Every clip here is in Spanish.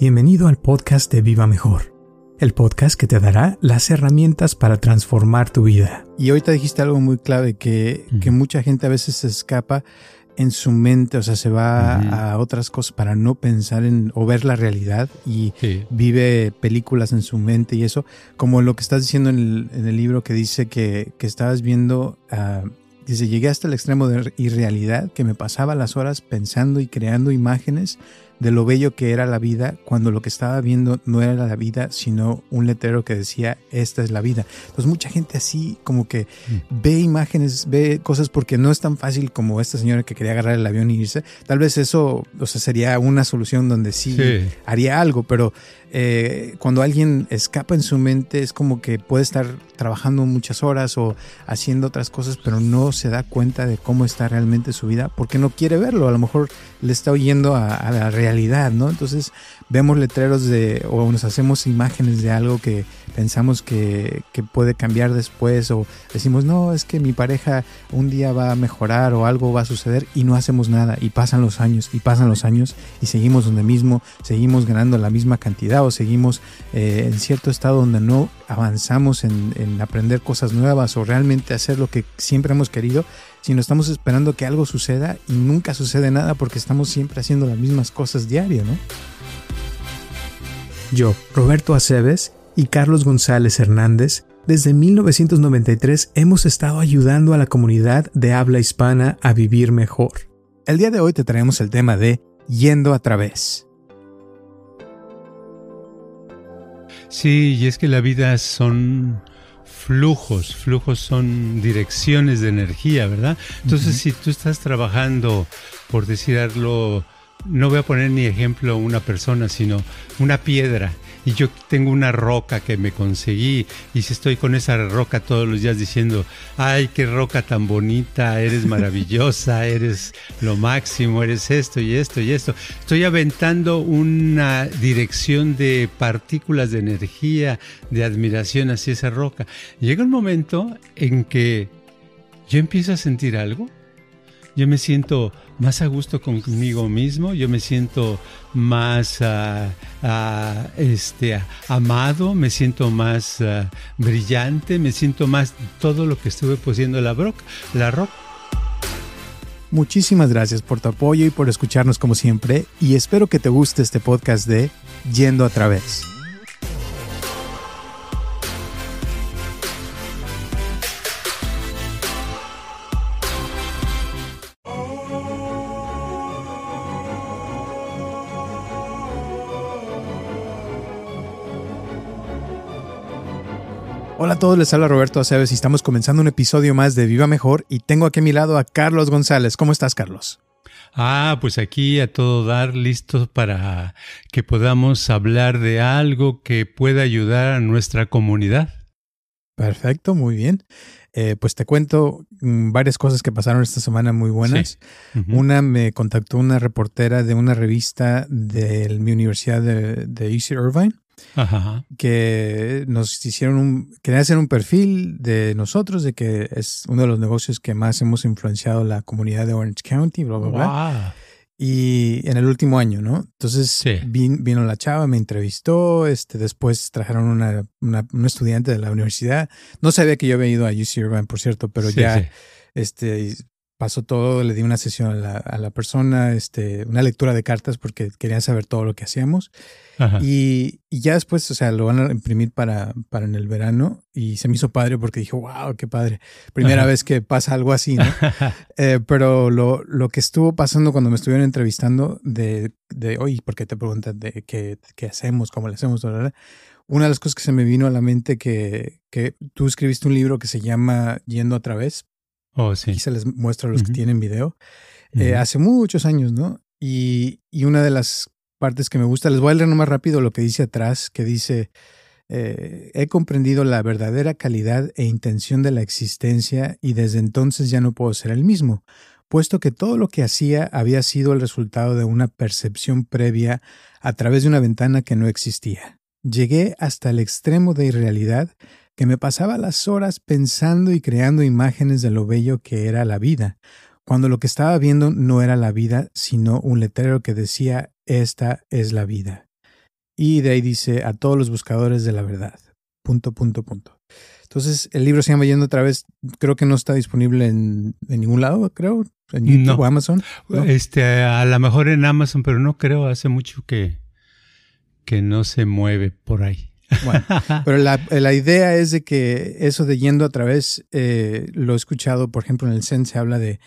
Bienvenido al podcast de Viva Mejor, el podcast que te dará las herramientas para transformar tu vida. Y ahorita dijiste algo muy clave, que, que mucha gente a veces se escapa en su mente, o sea, se va a otras cosas para no pensar en o ver la realidad y vive películas en su mente y eso, como lo que estás diciendo en el, libro que dice que, que estabas viendo, uh, dice, llegué hasta el extremo de irrealidad que me pasaba las horas pensando y creando imágenes de lo bello que era la vida cuando lo que estaba viendo no era la vida, sino un letrero que decía, esta es la vida. Entonces mucha gente así como que mm. ve imágenes, ve cosas porque no es tan fácil como esta señora que quería agarrar el avión y irse. Tal vez eso, o sea, sería una solución donde sí, haría algo, pero eh, cuando alguien escapa en su mente es como que puede estar trabajando muchas horas o haciendo otras cosas, pero no se da cuenta de cómo está realmente su vida porque no quiere verlo. A lo mejor le está oyendo a, a la realidad realidad, ¿no? Entonces vemos letreros de, o nos hacemos imágenes de algo que pensamos que, que, puede cambiar después, o decimos, no, es que mi pareja un día va a mejorar o algo va a suceder y no hacemos nada, y pasan los años, y pasan los años, y seguimos donde mismo, seguimos ganando la misma cantidad, o seguimos eh, en cierto estado donde no avanzamos en, en aprender cosas nuevas o realmente hacer lo que siempre hemos querido, sino estamos esperando que algo suceda y nunca sucede nada porque estamos siempre haciendo las mismas cosas diario, ¿no? Yo, Roberto Aceves y Carlos González Hernández, desde 1993 hemos estado ayudando a la comunidad de habla hispana a vivir mejor. El día de hoy te traemos el tema de Yendo a través. Sí, y es que la vida son flujos, flujos son direcciones de energía, ¿verdad? Entonces, si tú estás trabajando, por decirlo, no voy a poner ni ejemplo una persona, sino una piedra, y yo tengo una roca que me conseguí y si estoy con esa roca todos los días diciendo, ay, qué roca tan bonita, eres maravillosa, eres lo máximo, eres esto y esto y esto, estoy aventando una dirección de partículas de energía, de admiración hacia esa roca. Llega un momento en que yo empiezo a sentir algo yo me siento más a gusto conmigo mismo, yo me siento más ah, ah, este, amado, me siento más ah, brillante, me siento más todo lo que estuve poseyendo la, roca, la roca. Muchísimas gracias por tu apoyo y por escucharnos como siempre y espero que te guste este podcast de Yendo a través. Hola a todos, les habla Roberto Aceves y estamos comenzando un episodio más de Viva Mejor y tengo aquí a mi lado a Carlos González. ¿Cómo estás, Carlos? Ah, pues aquí a todo dar, listos para que podamos hablar de algo que pueda ayudar a nuestra comunidad. Perfecto, muy bien. Eh, pues te cuento mm, varias cosas que pasaron esta semana muy buenas. Una me contactó una reportera de una revista de mi universidad de, de UC Irvine que nos hicieron un, querían hacer un perfil de nosotros, de que es uno de los negocios que más hemos influenciado la comunidad de Orange County, bla, bla, bla. Y en el último año, ¿no? Entonces vino la chava, me entrevistó, este, después trajeron una, una, estudiante de la universidad. No sabía que yo había ido a UC Irvine, por cierto, pero ya este, pasó todo, le di una sesión a la, a la, persona, este, una lectura de cartas porque querían saber todo lo que hacíamos. Y, y, ya después, o sea, lo van a imprimir para, para en el verano y se me hizo padre porque dije, wow, qué padre. Primera vez que pasa algo así, ¿no? eh, pero lo, lo, que estuvo pasando cuando me estuvieron entrevistando de, de oye, ¿por qué te preguntan de qué, qué hacemos, cómo le hacemos? Una de las cosas que se me vino a la mente que, que tú escribiste un libro que se llama Yendo a través Oh, sí. se les muestra a los que tienen video. Eh, hace muchos años, ¿no? Y, y, una de las partes que me gusta, les voy a leer más rápido lo que dice atrás, que dice, eh, he comprendido la verdadera calidad e intención de la existencia y desde entonces ya no puedo ser el mismo, puesto que todo lo que hacía había sido el resultado de una percepción previa a través de una ventana que no existía. Llegué hasta el extremo de irrealidad que me pasaba las horas pensando y creando imágenes de lo bello que era la vida, cuando lo que estaba viendo no era la vida, sino un letrero que decía esta es la vida. y de ahí dice a todos los buscadores de la verdad. Punto, punto, punto. Entonces, el libro se llama Yendo otra vez. Creo que no está disponible en, ningún lado, creo. En YouTube o Amazon. Este, a lo mejor en Amazon, pero no creo. Hace mucho que, que no se mueve por ahí. Bueno, pero la, idea es de que eso de yendo a través, eh, lo he escuchado, por ejemplo, en el Zen se habla de,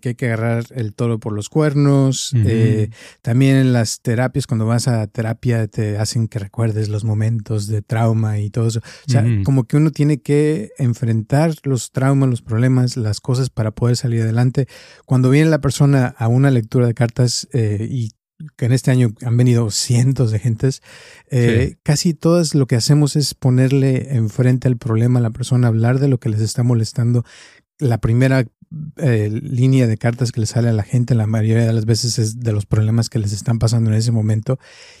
que hay que agarrar el toro por los cuernos. Eh, también en las terapias, cuando vas a terapia, te hacen que recuerdes los momentos de trauma y todo eso. O sea, como que uno tiene que enfrentar los traumas, los problemas, las cosas para poder salir adelante. Cuando viene la persona a una lectura de cartas eh, y que en este año han venido cientos de gentes, eh, casi todo lo que hacemos es ponerle enfrente al problema a la persona, hablar de lo que les está molestando. La primera eh, línea de cartas que le sale a la gente la mayoría de las veces es de los problemas que les están pasando en ese momento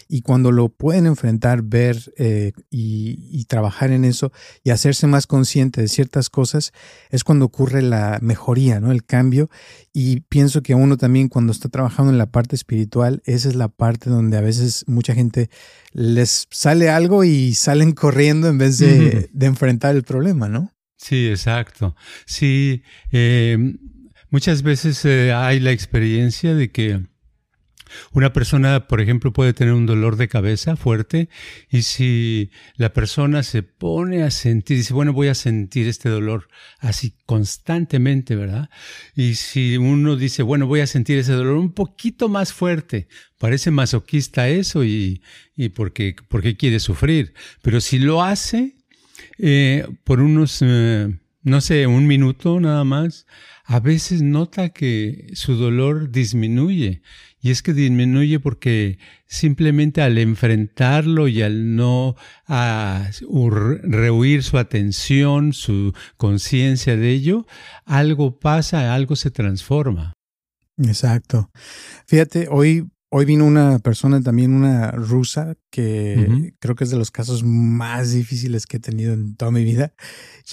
y cuando lo pueden enfrentar, ver eh, y, trabajar en eso y hacerse más consciente de ciertas cosas es cuando ocurre la mejoría, ¿no? El cambio y pienso que uno también cuando está trabajando en la parte espiritual, esa es la parte donde a veces mucha gente les sale algo y salen corriendo en vez de, de enfrentar el problema, ¿no? Sí, exacto. Sí, eh, muchas veces eh, hay la experiencia de que una persona, por ejemplo, puede tener un dolor de cabeza fuerte y si la persona se pone a sentir, dice, bueno, voy a sentir este dolor así constantemente, ¿verdad? Y si uno dice, bueno, voy a sentir ese dolor un poquito más fuerte, parece masoquista eso y, y porque, porque quiere sufrir. Pero si lo hace, eh, por unos, eh, no sé, un minuto nada más, a veces nota que su dolor disminuye. Y es que disminuye porque simplemente al enfrentarlo y al no rehuir su atención, su conciencia de ello, algo pasa, algo se transforma. Exacto. Fíjate, hoy Hoy vino una persona también, una rusa, que creo que es de los casos más difíciles que he tenido en toda mi vida.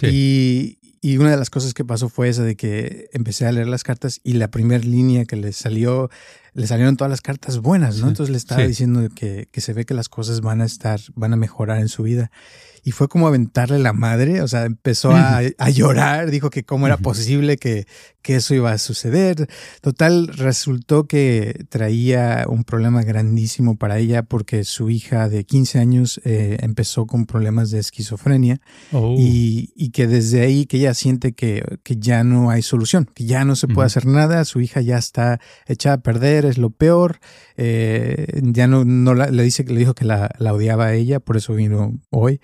Y, y, una de las cosas que pasó fue esa de que empecé a leer las cartas y la primera línea que le salió, le salieron todas las cartas buenas, ¿no? Entonces le estaba diciendo que, que se ve que las cosas van a estar, van a mejorar en su vida y fue como aventarle la madre, o sea, empezó a, llorar, dijo que cómo era posible que, que, eso iba a suceder. Total, resultó que traía un problema grandísimo para ella porque su hija de 15 años eh, empezó con problemas de esquizofrenia oh. y, y, que desde ahí que ella siente que, que, ya no hay solución, que ya no se puede hacer nada, su hija ya está echada a perder, es lo peor, eh, ya no, no le dice que le dijo que la, la odiaba a ella, por eso vino hoy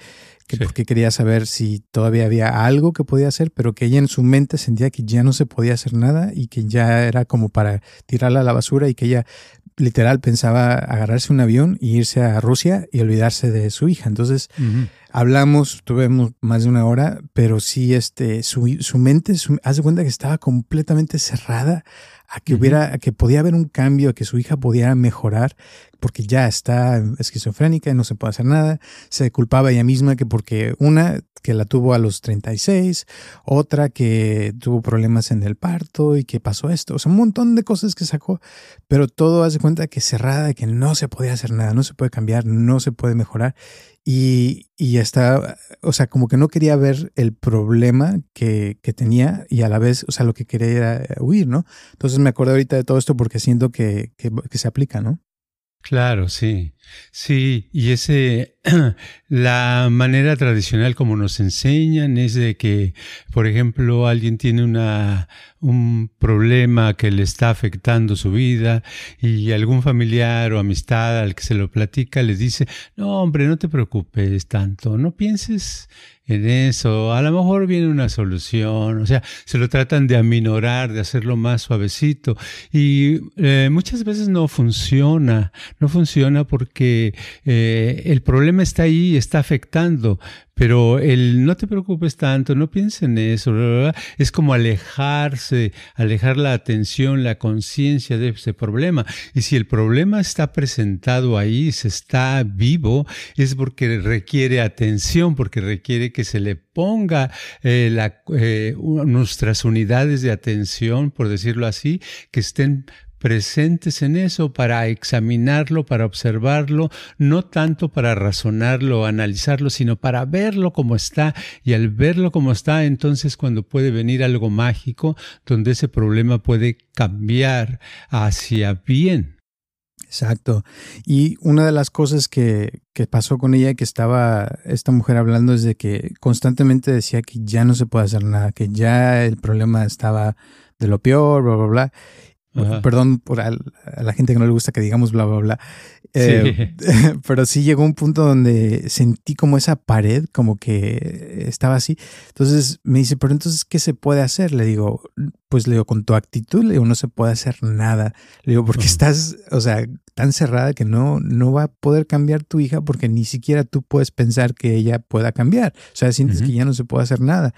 que porque quería saber si todavía había algo que podía hacer, pero que ella en su mente sentía que ya no se podía hacer nada y que ya era como para tirarla a la basura y que ella literal pensaba agarrarse un avión y irse a Rusia y olvidarse de su hija. Entonces hablamos, tuvimos más de una hora, pero sí este, su, su mente, su, haz de cuenta que estaba completamente cerrada a que hubiera, a que podía haber un cambio, a que su hija pudiera mejorar, porque ya está esquizofrénica y no se puede hacer nada. Se culpaba ella misma que porque una que la tuvo a los 36, otra que tuvo problemas en el parto y que pasó esto. O sea, un montón de cosas que sacó, pero todo hace cuenta que cerrada, que no se podía hacer nada, no se puede cambiar, no se puede mejorar. Y, y está, o sea, como que no quería ver el problema que, que, tenía y a la vez, o sea, lo que quería era huir, ¿no? Entonces me acuerdo ahorita de todo esto porque siento que, que, que se aplica, ¿no? Claro, sí. Sí, y ese, la manera tradicional como nos enseñan es de que, por ejemplo, alguien tiene una, un problema que le está afectando su vida y algún familiar o amistad al que se lo platica le dice, no, hombre, no te preocupes tanto, no pienses en eso, a lo mejor viene una solución, o sea, se lo tratan de aminorar, de hacerlo más suavecito. Y eh, muchas veces no funciona, no funciona porque eh, el problema está ahí, está afectando, pero el no te preocupes tanto, no pienses en eso, es como alejarse, alejar la atención, la conciencia de ese problema. Y si el problema está presentado ahí, se está vivo, es porque requiere atención, porque requiere que se le ponga eh, la, eh, nuestras unidades de atención, por decirlo así, que estén presentes en eso para examinarlo, para observarlo, no tanto para razonarlo analizarlo, sino para verlo como está y al verlo como está, entonces cuando puede venir algo mágico donde ese problema puede cambiar hacia bien. Exacto. Y una de las cosas que, que, pasó con ella, que estaba esta mujer hablando, es de que constantemente decía que ya no se puede hacer nada, que ya el problema estaba de lo peor, bla, bla, bla. Perdón por a, la gente que no le gusta que digamos bla, bla, bla. Eh, pero sí llegó un punto donde sentí como esa pared, como que estaba así. Entonces me dice, pero entonces, ¿qué se puede hacer? Le digo, pues le digo, con tu actitud, le digo, no se puede hacer nada. Le digo, porque estás, o sea, tan cerrada que no, no va a poder cambiar tu hija porque ni siquiera tú puedes pensar que ella pueda cambiar. O sea, sientes que ya no se puede hacer nada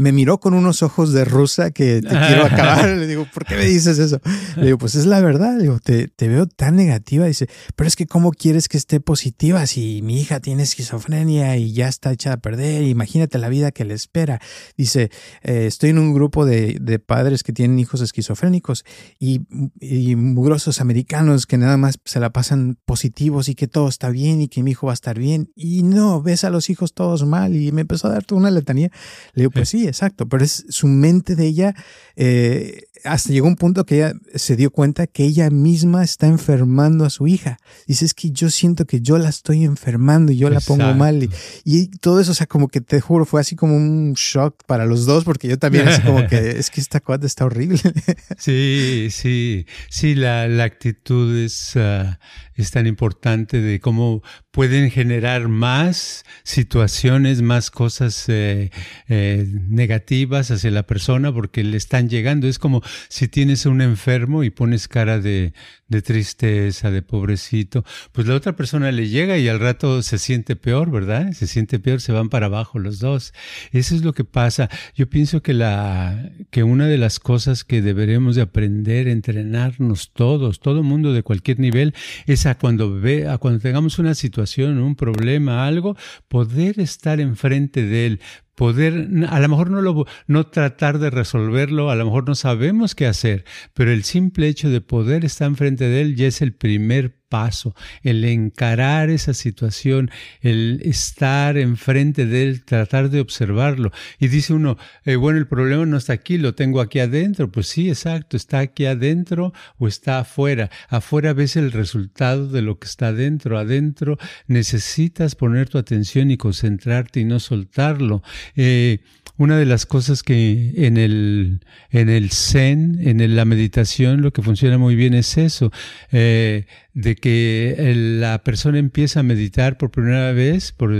me miró con unos ojos de rusa que te quiero acabar. Le digo, ¿por qué me dices eso? Le digo, pues es la verdad. Le digo, te, te, veo tan negativa. Dice, pero es que ¿cómo quieres que esté positiva si mi hija tiene esquizofrenia y ya está hecha a perder? Imagínate la vida que le espera. Dice, eh, estoy en un grupo de, de, padres que tienen hijos esquizofrénicos y, y mugrosos americanos que nada más se la pasan positivos y que todo está bien y que mi hijo va a estar bien. Y no, ves a los hijos todos mal y me empezó a dar toda una letanía. Le digo, pues sí, exacto, pero es su mente de ella, eh, hasta llegó un punto que ella se dio cuenta que ella misma está enfermando a su hija. Dice, es que yo siento que yo la estoy enfermando y yo la pongo mal. Y, todo eso, o sea, como que te juro, fue así como un shock para los dos, porque yo también así como que es que esta cuadra está horrible. Sí, sí, sí, la, la actitud es, ah, es tan importante de cómo pueden generar más situaciones, más cosas eh, eh, negativas hacia la persona porque le están llegando. Es como si tienes un enfermo y pones cara de, de tristeza, de pobrecito, pues la otra persona le llega y al rato se siente peor, ¿verdad? Se siente peor, se van para abajo los dos. Eso es lo que pasa. Yo pienso que la, que una de las cosas que deberemos de aprender, entrenarnos todos, todo mundo de cualquier nivel, es a cuando ve, a cuando tengamos una situación, un problema, algo, poder estar enfrente de él, poder, a lo mejor no, lo, no tratar de resolverlo, a lo mejor no sabemos qué hacer, pero el simple hecho de poder estar enfrente de él ya es el primer paso, el encarar esa situación, el estar enfrente de él, tratar de observarlo. Y dice uno, eh, bueno, el problema no está aquí, lo tengo aquí adentro. Pues sí, exacto, está aquí adentro o está afuera. Afuera ves el resultado de lo que está adentro. Adentro necesitas poner tu atención y concentrarte y no soltarlo. Eh, una de las cosas que en el, en el Zen, en la meditación, lo que funciona muy bien es eso, eh, de que la persona empieza a meditar por primera vez, por,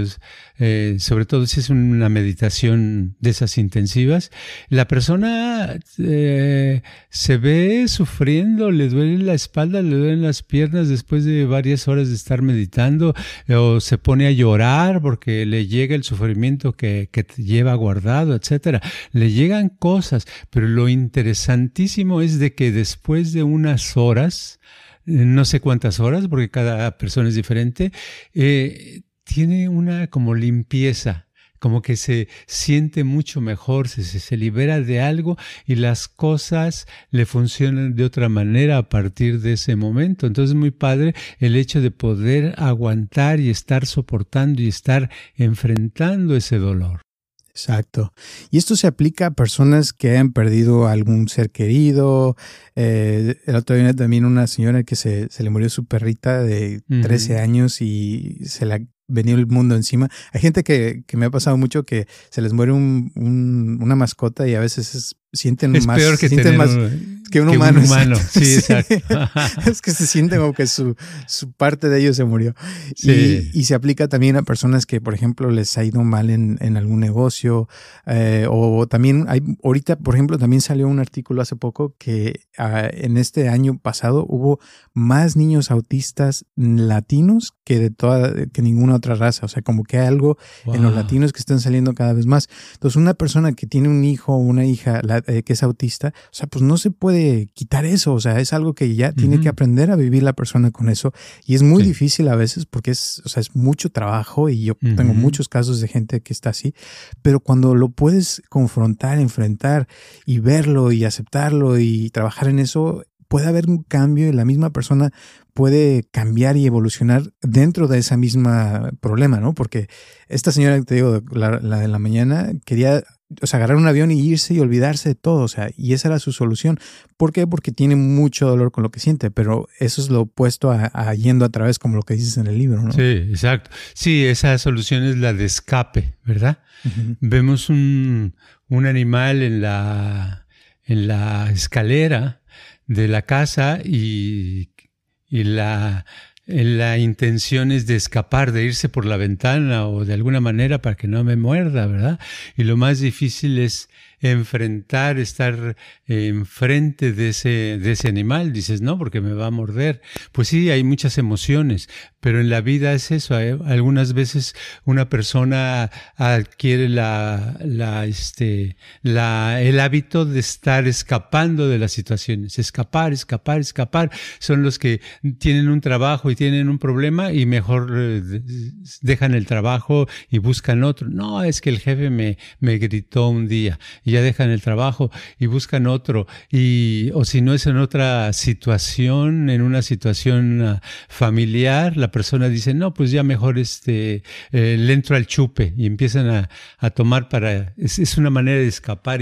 eh, sobre todo si es una meditación de esas intensivas, la persona eh, se ve sufriendo, le duele la espalda, le duelen las piernas después de varias horas de estar meditando, o se pone a llorar porque le llega el sufrimiento que, que lleva guardado, etcétera. Le llegan cosas, pero lo interesantísimo es de que después de unas horas, no sé cuántas horas, porque cada persona es diferente, eh, tiene una como limpieza, como que se siente mucho mejor, se, se, libera de algo y las cosas le funcionan de otra manera a partir de ese momento. Entonces muy padre el hecho de poder aguantar y estar soportando y estar enfrentando ese dolor. Exacto. Y esto se aplica a personas que han perdido algún ser querido. Eh, el otro día también una señora que se, se le murió su perrita de 13 años y se la venía el mundo encima. Hay gente que, que me ha pasado mucho que se les muere un, un, una mascota y a veces es sienten es más, peor que, sienten más que un humano. Sí, exacto. es que se sienten como que su, su parte de ellos se murió. Y, y, se aplica también a personas que, por ejemplo, les ha ido mal en, en algún negocio. Eh, o también hay, ahorita, por ejemplo, también salió un artículo hace poco que uh, en este año pasado hubo más niños autistas latinos que de toda, que ninguna otra raza. O sea, como que hay algo wow. en los latinos que están saliendo cada vez más. Entonces, una persona que tiene un hijo o una hija, la, eh, que es autista, o sea, pues no se puede quitar eso, o sea, es algo que ya uh -huh. tiene que aprender a vivir la persona con eso y es muy sí. difícil a veces porque es, o sea, es mucho trabajo y yo uh -huh. tengo muchos casos de gente que está así, pero cuando lo puedes confrontar, enfrentar y verlo y aceptarlo y trabajar en eso, puede haber un cambio y la misma persona puede cambiar y evolucionar dentro de esa misma problema, ¿no? Porque esta señora, te digo, la, de la mañana, quería o sea, agarrar un avión y irse y olvidarse de todo, o sea, y esa era su solución. ¿Por qué? Porque tiene mucho dolor con lo que siente, pero eso es lo opuesto a, yendo a través, como lo que dices en el libro, ¿no? Sí, exacto. Sí, esa solución es la de escape, ¿verdad? Vemos un, un animal en la, en la escalera de la casa y y la, la intención es de escapar, de irse por la ventana o de alguna manera para que no me muerda, ¿verdad? Y lo más difícil es enfrentar, estar enfrente de ese, de ese animal. Dices, no, porque me va a morder. Pues sí, hay muchas emociones, pero en la vida es eso. Algunas veces una persona adquiere la, la, este, la, el hábito de estar escapando de las situaciones. Escapar, escapar, escapar. Son los que tienen un trabajo y tienen un problema y mejor eh, dejan el trabajo y buscan otro. No, es que el jefe me, me gritó un día y ya dejan el trabajo y buscan otro. Y, o si no es en otra situación, en una situación ah, familiar, la persona dice, no, pues ya mejor este, eh, le entro al chupe y empiezan a, a tomar para, es, una manera de escapar,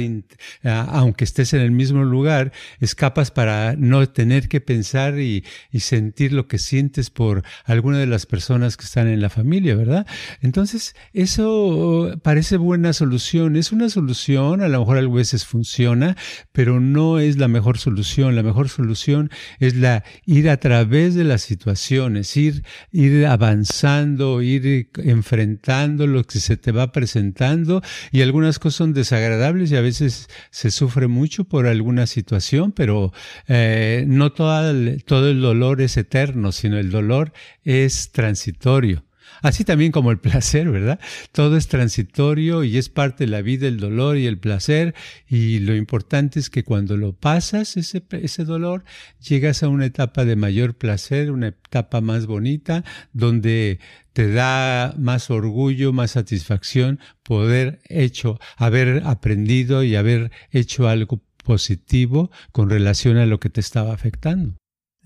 aunque estés en el mismo lugar, escapas para no tener que pensar y, y sentir lo que sientes por alguna de las personas que están en la familia, ¿verdad? Entonces, eso parece buena solución, es una solución, a lo mejor a veces funciona, pero no es la mejor solución, la mejor solución es la ir a través de las situaciones, ir, ir avanzando, ir enfrentando lo que se te va presentando y algunas cosas son desagradables y a veces se sufre mucho por alguna situación, pero eh, no todo el dolor es eterno, sino el dolor es transitorio. Así también como el placer, ¿verdad? Todo es transitorio y es parte de la vida el dolor y el placer y lo importante es que cuando lo pasas ese, ese dolor, llegas a una etapa de mayor placer, una etapa más bonita, donde te da más orgullo, más satisfacción poder hecho, haber aprendido y haber hecho algo positivo con relación a lo que te estaba afectando.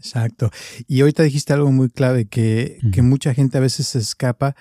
Exacto. Y ahorita dijiste algo muy clave, que, que mucha gente a veces se escapa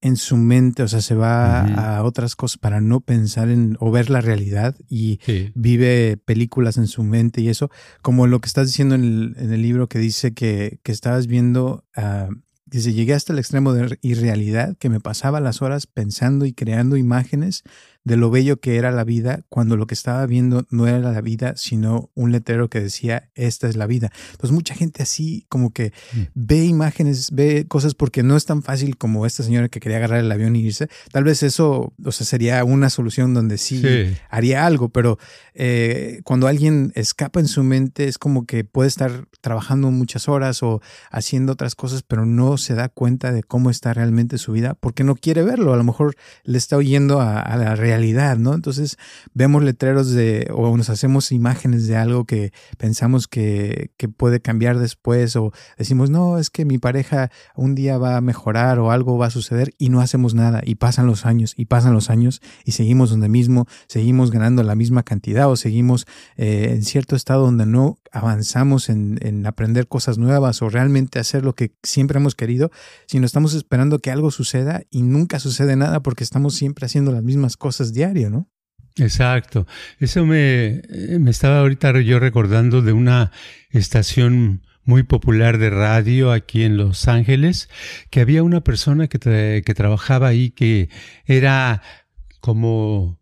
en su mente, o sea, se va a otras cosas para no pensar en o ver la realidad y vive películas en su mente y eso, como lo que estás diciendo en el, en el libro que dice que, que estabas viendo, uh, dice, llegué hasta el extremo de irrealidad que me pasaba las horas pensando y creando imágenes de lo bello que era la vida cuando lo que estaba viendo no era la vida, sino un letrero que decía, esta es la vida. Entonces mucha gente así como que mm. ve imágenes, ve cosas porque no es tan fácil como esta señora que quería agarrar el avión y irse. Tal vez eso, o sea, sería una solución donde sí, haría algo, pero eh, cuando alguien escapa en su mente es como que puede estar trabajando muchas horas o haciendo otras cosas, pero no se da cuenta de cómo está realmente su vida porque no quiere verlo. A lo mejor le está oyendo a, a la realidad ¿no? Entonces vemos letreros de, o nos hacemos imágenes de algo que pensamos que, que puede cambiar después, o decimos, no, es que mi pareja un día va a mejorar o algo va a suceder y no hacemos nada y pasan los años y pasan los años y seguimos donde mismo, seguimos ganando la misma cantidad o seguimos eh, en cierto estado donde no avanzamos en, en, aprender cosas nuevas o realmente hacer lo que siempre hemos querido, sino estamos esperando que algo suceda y nunca sucede nada porque estamos siempre haciendo las mismas cosas diario, ¿no? Exacto. Eso me, me estaba ahorita yo recordando de una estación muy popular de radio aquí en Los Ángeles, que había una persona que, que trabajaba ahí que era como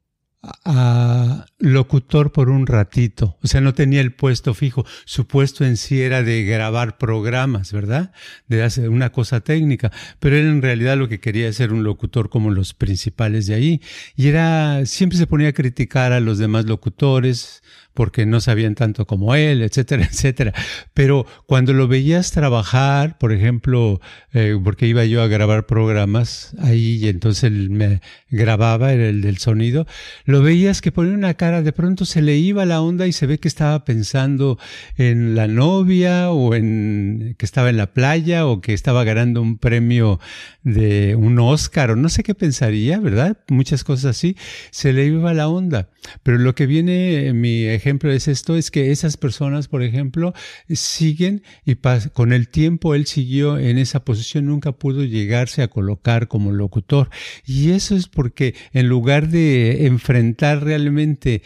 a locutor por un ratito, o sea, no tenía el puesto fijo, su puesto en sí era de grabar programas, ¿verdad? De hacer una cosa técnica, pero él en realidad lo que quería ser un locutor como los principales de ahí, y era, siempre se ponía a criticar a los demás locutores, porque no sabían tanto como él, etcétera, etcétera. Pero cuando lo veías trabajar, por ejemplo, eh, porque iba yo a grabar programas ahí y entonces él me grababa, era el del sonido, lo veías que ponía una cara, de pronto se le iba la onda y se ve que estaba pensando en la novia o en que estaba en la playa o que estaba ganando un premio de un Oscar o no sé qué pensaría, ¿verdad? Muchas cosas así, se le iba la onda. Pero lo que viene mi es esto, es que esas personas, por ejemplo, siguen y con el tiempo él siguió en esa posición, nunca pudo llegarse a colocar como locutor. Y eso es porque en lugar de enfrentar realmente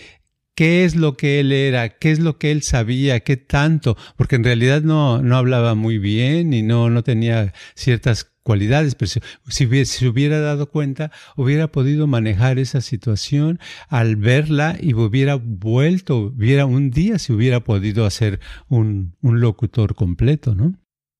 qué es lo que él era, qué es lo que él sabía, qué tanto, porque en realidad no, no hablaba muy bien y no, no tenía ciertas cualidades, pero si, si, se hubiera dado cuenta, hubiera podido manejar esa situación al verla y hubiera vuelto, hubiera un día si hubiera podido hacer un, un locutor completo, ¿no?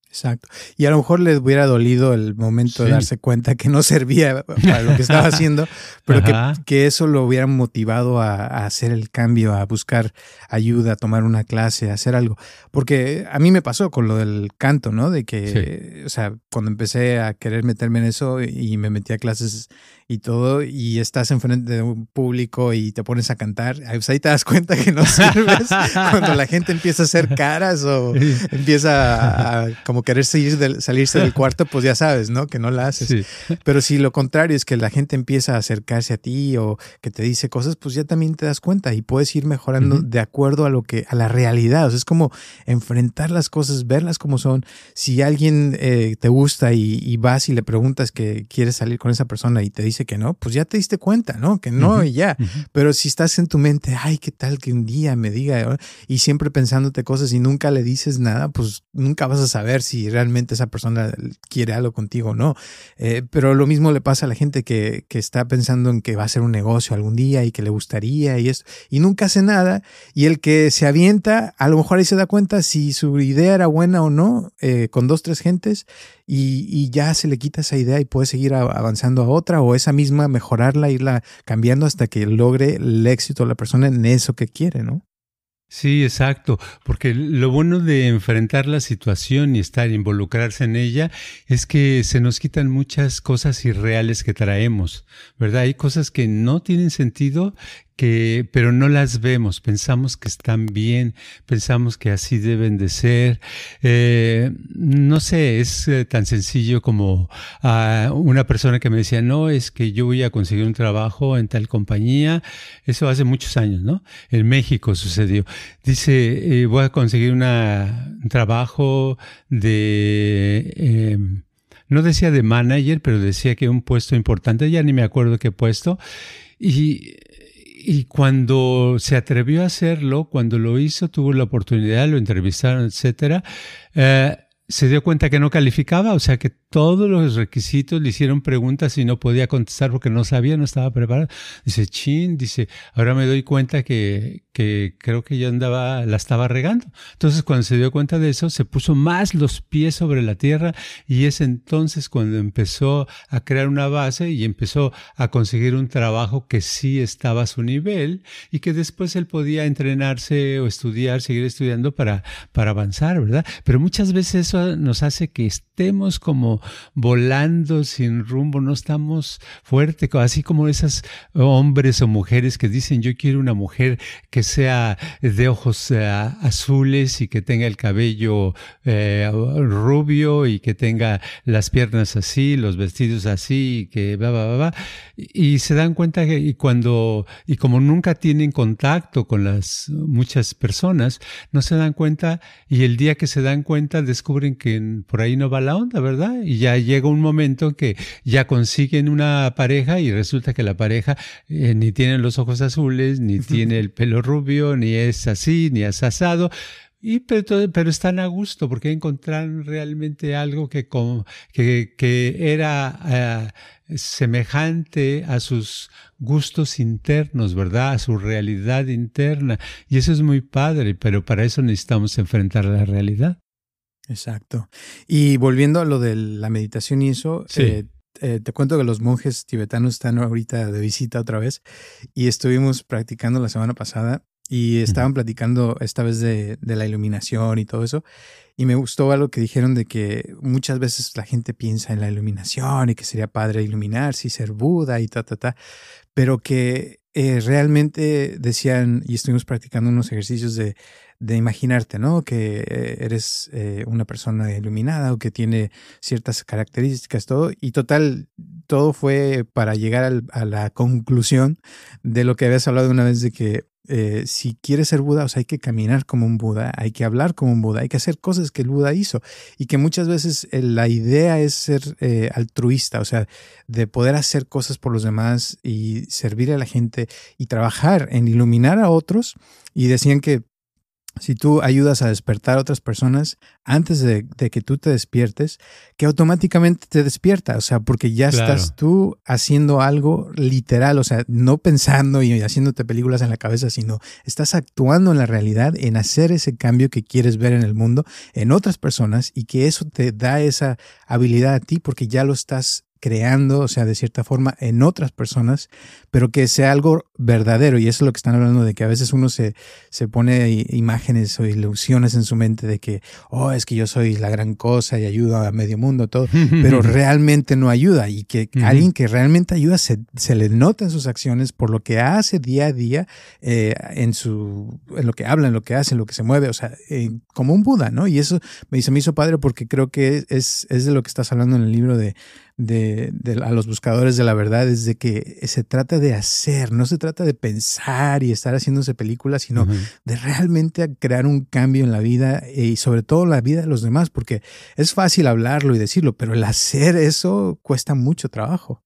Exacto. Y a lo mejor les hubiera dolido el momento de darse cuenta que no servía para lo que estaba haciendo, pero que, que, eso lo hubiera motivado a, a, hacer el cambio, a buscar ayuda, a tomar una clase, a hacer algo. Porque a mí me pasó con lo del canto, ¿no? De que, o sea, cuando empecé a querer meterme en eso y me metí a clases y todo, y estás enfrente de un público y te pones a cantar, pues ahí te das cuenta que no sirves cuando la gente empieza a hacer caras o empieza a, como querer salirse del cuarto, pues ya sabes, ¿no? Que no la haces. Pero si lo contrario es que la gente empieza a acercarse a ti o que te dice cosas, pues ya también te das cuenta y puedes ir mejorando de acuerdo a lo que, a la realidad. O sea, es como enfrentar las cosas, verlas como son. Si alguien eh, te gusta y, y vas y le preguntas que quieres salir con esa persona y te dice que no, pues ya te diste cuenta, ¿no? Que no y ya. Pero si estás en tu mente, ay, qué tal que un día me diga, y siempre pensándote cosas y nunca le dices nada, pues nunca vas a saber si realmente esa persona quiere algo contigo o no. Eh, pero lo mismo le pasa a la gente que, que está pensando en que va a hacer un negocio algún día y que le gustaría y esto, y nunca hace nada. Y el que se avienta, a lo mejor ahí se da cuenta si su idea era buena o no, eh, con dos, tres gentes, y, ya se le quita esa idea y puede seguir avanzando a otra o esa misma mejorarla, irla cambiando hasta que logre el éxito la persona en eso que quiere, ¿no? Sí, exacto, porque lo bueno de enfrentar la situación y estar involucrarse en ella es que se nos quitan muchas cosas irreales que traemos, ¿verdad? Hay cosas que no tienen sentido que, pero no las vemos, pensamos que están bien, pensamos que así deben de ser. Eh, no sé, es eh, tan sencillo como a una persona que me decía, no, es que yo voy a conseguir un trabajo en tal compañía. Eso hace muchos años, ¿no? En México sucedió. Dice, eh, voy a conseguir una, un trabajo de... Em, no decía de manager, pero decía que un puesto importante, ya ni me acuerdo qué puesto. Y y cuando se atrevió a hacerlo, cuando lo hizo, tuvo la oportunidad, lo entrevistaron, etcétera, eh, se dio cuenta que no calificaba, o sea que todos los requisitos le hicieron preguntas y no podía contestar porque no sabía, no estaba preparado. Dice, chin, dice, ahora me doy cuenta que, que creo que yo andaba, la estaba regando. Entonces cuando se dio cuenta de eso, se puso más los pies sobre la tierra y es entonces cuando empezó a crear una base y empezó a conseguir un trabajo que sí estaba a su nivel y que después él podía entrenarse o estudiar, seguir estudiando para, para avanzar, ¿verdad? Pero muchas veces eso nos hace que estemos como volando sin rumbo, no estamos fuertes, así como esas hombres o mujeres que dicen yo quiero una mujer que sea de ojos eh, azules y que tenga el cabello eh, rubio y que tenga las piernas así, los vestidos así, y que va, va, va. Y se dan cuenta que y cuando, y como nunca tienen contacto con las muchas personas, no se dan cuenta y el día que se dan cuenta descubren que por ahí no va la onda, ¿verdad? Y ya llega un momento que ya consiguen una pareja y resulta que la pareja eh, ni tiene los ojos azules, ni tiene el pelo rubio, ni es así, ni es asado. Y pero, pero están a gusto porque encontraron realmente algo que, que, que era eh, semejante a sus gustos internos, ¿verdad? A su realidad interna. Y eso es muy padre, pero para eso necesitamos enfrentar la realidad. Exacto. Y volviendo a lo de la meditación y eso, eh, eh, te cuento que los monjes tibetanos están ahorita de visita otra vez y estuvimos practicando la semana pasada y estaban platicando esta vez de, de, la iluminación y todo eso. Y me gustó algo que dijeron de que muchas veces la gente piensa en la iluminación y que sería padre iluminarse y ser Buda y ta, ta, ta, pero que eh, realmente decían, y estuvimos practicando unos ejercicios de, de imaginarte, ¿no? Que eh, eres eh, una persona iluminada o que tiene ciertas características, todo. Y total, todo fue para llegar a la conclusión de lo que habías hablado una vez de que eh, si quieres ser Buda, o sea, hay que caminar como un Buda, hay que hablar como un Buda, hay que hacer cosas que el Buda hizo y que muchas veces eh, la idea es ser eh, altruista, o sea, de poder hacer cosas por los demás y servir a la gente y trabajar en iluminar a otros. Y decían que si tú ayudas a despertar a otras personas antes de, que tú te despiertes, que automáticamente te despierta, o sea, porque ya estás tú haciendo algo literal, o sea, no pensando y haciéndote películas en la cabeza, sino estás actuando en la realidad, en hacer ese cambio que quieres ver en el mundo, en otras personas, y que eso te da esa habilidad a ti porque ya lo estás creando, o sea, de cierta forma en otras personas, pero que sea algo verdadero. Y eso es lo que están hablando de que a veces uno se, se pone imágenes o ilusiones en su mente de que, oh, es que yo soy la gran cosa y ayudo a medio mundo, todo, pero realmente no ayuda. Y que alguien que realmente ayuda se, se, le nota en sus acciones por lo que hace día a día, eh, en, su, en lo que habla, en lo que hace, en lo que se mueve, o sea, eh, como un Buda, ¿no? Y eso me, se me hizo padre porque creo que es, es de lo que estás hablando en el libro de de, a los buscadores de la verdad es de que se trata de hacer, no se trata de pensar y estar haciéndose películas, sino de realmente crear un cambio en la vida y sobre todo la vida de los demás, porque es fácil hablarlo y decirlo, pero el hacer eso cuesta mucho trabajo.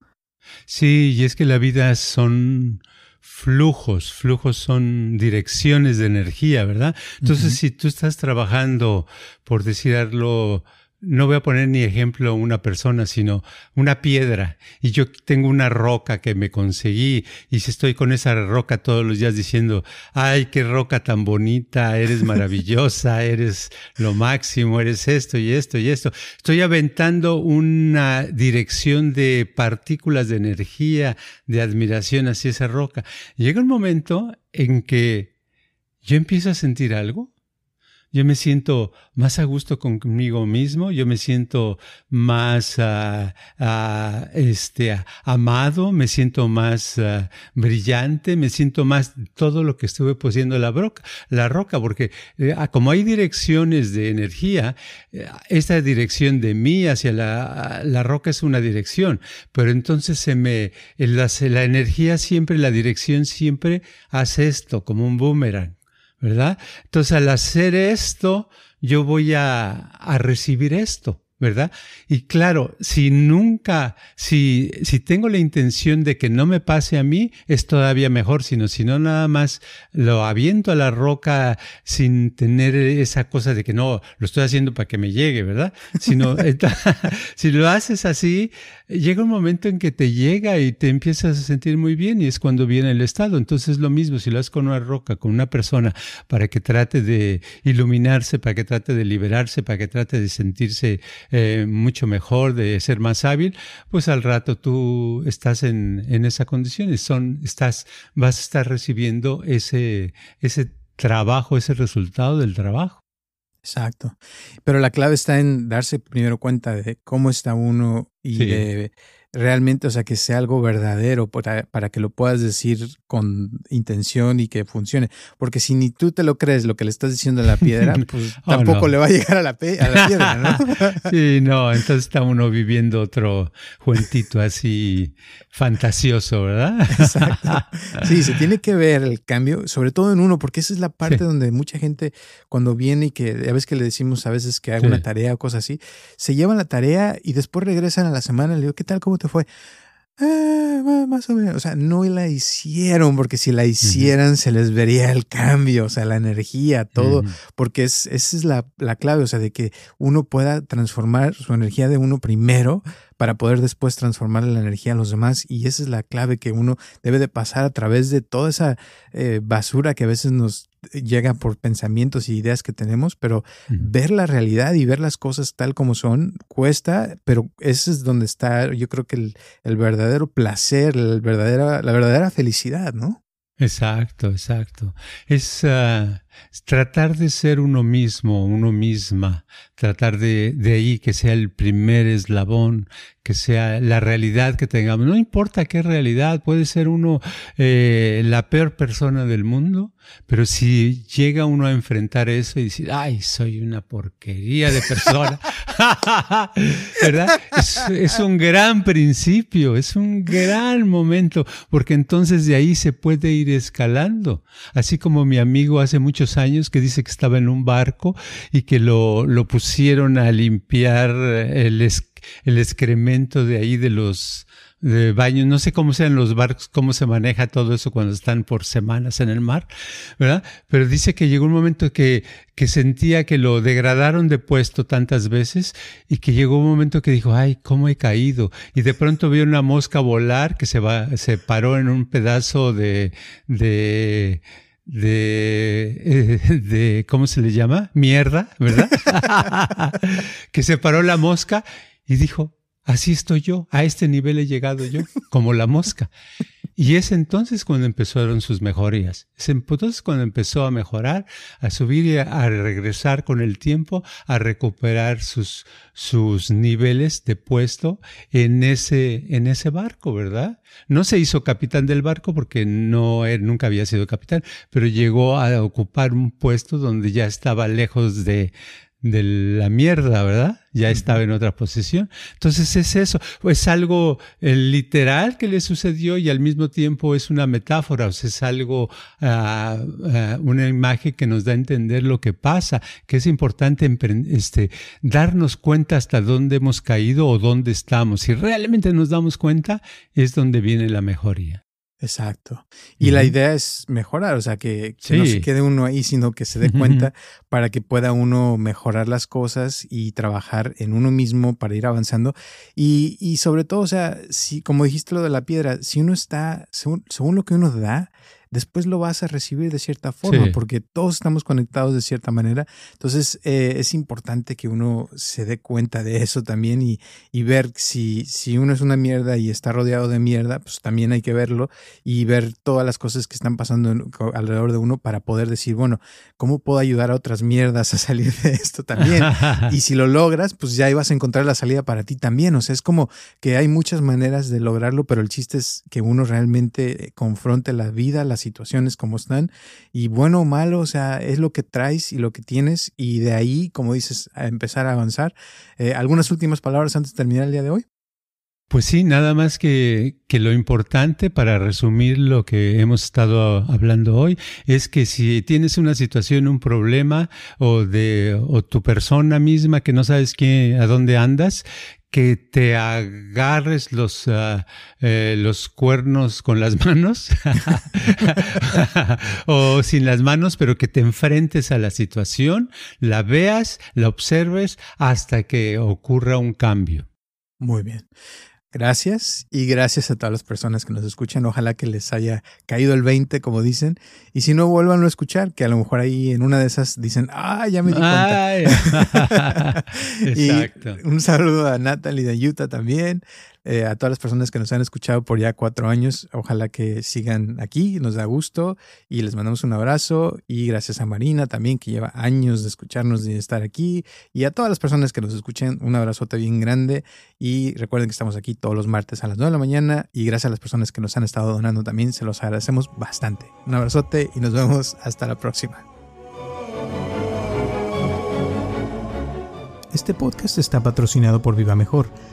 Sí, y es que la vida son flujos, flujos son direcciones de energía, ¿verdad? Entonces, si tú estás trabajando, por decirlo, no voy a poner ni ejemplo una persona, sino una piedra. Y yo tengo una roca que me conseguí y si estoy con esa roca todos los días diciendo, ay, qué roca tan bonita, eres maravillosa, eres lo máximo, eres esto y esto y esto. Estoy aventando una dirección de partículas de energía, de admiración hacia esa roca. Llega un momento en que yo empiezo a sentir algo yo me siento más a gusto conmigo mismo, yo me siento más ah, este, amado, me siento más ah, brillante, me siento más todo lo que estuve poseyendo la, broca, la roca, porque eh, como hay direcciones de energía, eh, esta dirección de mí hacia la, la, roca es una dirección, pero entonces se me, la energía siempre, la dirección siempre hace esto, como un boomerang. ¿Verdad? Entonces al hacer esto, yo voy a, a recibir esto. ¿Verdad? Y claro, si nunca, si, si tengo la intención de que no me pase a mí, es todavía mejor, sino si no nada más lo aviento a la roca sin tener esa cosa de que no, lo estoy haciendo para que me llegue, ¿verdad? Sino, si lo haces así, llega un momento en que te llega y te empiezas a sentir muy bien y es cuando viene el estado. Entonces lo mismo, si lo haces con una roca, con una persona, para que trate de iluminarse, para que trate de liberarse, para que trate de sentirse eh, mucho mejor, de ser más hábil, pues al rato tú estás en, en esa condición y son, estás, vas a estar recibiendo ese, ese trabajo, ese resultado del trabajo. Exacto. Pero la clave está en darse primero cuenta de cómo está uno y de realmente, o sea, que sea algo verdadero para, para, que lo puedas decir con intención y que funcione. Porque si ni tú te lo crees lo que le estás diciendo a la piedra, pues oh, tampoco le va a llegar a la, a la piedra, ¿no? sí, no, entonces está uno viviendo otro cuentito así fantasioso, ¿verdad? Exacto. Sí, se tiene que ver el cambio, sobre todo en uno, porque esa es la parte donde mucha gente cuando viene y que a veces que le decimos a veces que haga una tarea o cosas así, se llevan la tarea y después regresan a la semana y le digo, ¿qué tal? ¿Cómo fue? Eh, más o menos. O sea, no la hicieron, porque si la hicieran se les vería el cambio, o sea, la energía, todo, porque es, esa es la, la, clave, o sea, de que uno pueda transformar su energía de uno primero para poder después transformar la energía a los demás. Y esa es la clave que uno debe de pasar a través de toda esa eh, basura que a veces nos llega por pensamientos y ideas que tenemos, pero ver la realidad y ver las cosas tal como son cuesta, pero ese es donde está, yo creo que el, el verdadero placer, el verdadera, la verdadera felicidad, ¿no? Exacto, exacto. Es, ah, tratar de ser uno mismo, uno misma, tratar de, de ahí que sea el primer eslabón, que sea la realidad que tengamos. No importa qué realidad, puede ser uno eh, la peor persona del mundo, pero si llega uno a enfrentar eso y decir, ay, soy una porquería de persona, ¿verdad? Es, es, un gran principio, es un gran momento, porque entonces de ahí se puede ir escalando. Así como mi amigo hace años que dice que estaba en un barco y que lo, lo pusieron a limpiar el el excremento de ahí de los de baños, no sé cómo sean los barcos, cómo se maneja todo eso cuando están por semanas en el mar, ¿verdad? Pero dice que llegó un momento que, que sentía que lo degradaron de puesto tantas veces y que llegó un momento que dijo, ay, cómo he caído. Y de pronto vio una mosca volar que se va, se paró en un pedazo de, de, de, de, ¿cómo se le llama? Mierda, ¿verdad? que se paró la mosca y dijo, así estoy yo, a este nivel he llegado yo, como la mosca. Y es entonces cuando empezaron sus mejorías. Es entonces cuando empezó a mejorar, a subir y a regresar con el tiempo, a recuperar sus, sus niveles de puesto en ese, en ese barco, ¿verdad? No se hizo capitán del barco porque no, él nunca había sido capitán, pero llegó a ocupar un puesto donde ya estaba lejos de, de la mierda, ¿verdad? Ya estaba en otra posición. Entonces es eso, es algo eh, literal que le sucedió y al mismo tiempo es una metáfora, o sea, es algo, ah, una imagen que nos da a entender lo que pasa, que es importante este, darnos cuenta hasta dónde hemos caído o dónde estamos. Si realmente nos damos cuenta, es donde viene la mejoría. Exacto. Y la idea es mejorar, o sea, que, no se quede uno ahí, sino que se dé cuenta para que pueda uno mejorar las cosas y trabajar en uno mismo para ir avanzando. Y, y sobre todo, o sea, si, como dijiste lo de la piedra, si uno está, según, según lo que uno da, después lo vas a recibir de cierta forma, porque todos estamos conectados de cierta manera. Entonces eh, es importante que uno se dé cuenta de eso también y, y, ver si, si uno es una mierda y está rodeado de mierda, pues también hay que verlo y ver todas las cosas que están pasando alrededor de uno para poder decir, bueno, ¿cómo puedo ayudar a otras mierdas a salir de esto también? y si lo logras, pues ya ibas a encontrar la salida para ti también. O sea, es como que hay muchas maneras de lograrlo, pero el chiste es que uno realmente confronte la vida, las situaciones como están. Y bueno o malo, o sea, es lo que traes y lo que tienes. Y de ahí, como dices, a empezar a avanzar. Eh, ¿Algunas últimas palabras antes de terminar el día de hoy? Pues sí, nada más que, que, lo importante para resumir lo que hemos estado hablando hoy es que si tienes una situación, un problema o de o tu persona misma que no sabes quién, a dónde andas, que te agarres los, eh, los cuernos con las manos o sin las manos, pero que te enfrentes a la situación, la veas, la observes hasta que ocurra un cambio. Muy bien. Gracias y gracias a todas las personas que nos escuchan. Ojalá que les haya caído el 20, como dicen. Y si no, vuelvan a escuchar, que a lo mejor ahí en una de esas dicen, ah, ya me di cuenta. Exacto. y un saludo a Natalie de Utah también. Eh, a todas las personas que nos han escuchado por ya cuatro años. Ojalá que sigan aquí, nos da gusto y les mandamos un abrazo. Y gracias a Marina también, que lleva años de escucharnos y de estar aquí. Y a todas las personas que nos escuchen, un abrazote bien grande. Y recuerden que estamos aquí todos los martes a las 9 de la mañana. Y gracias a las personas que nos han estado donando también, se los agradecemos bastante. Un abrazote y nos vemos hasta la próxima. Este podcast está patrocinado por Viva Mejor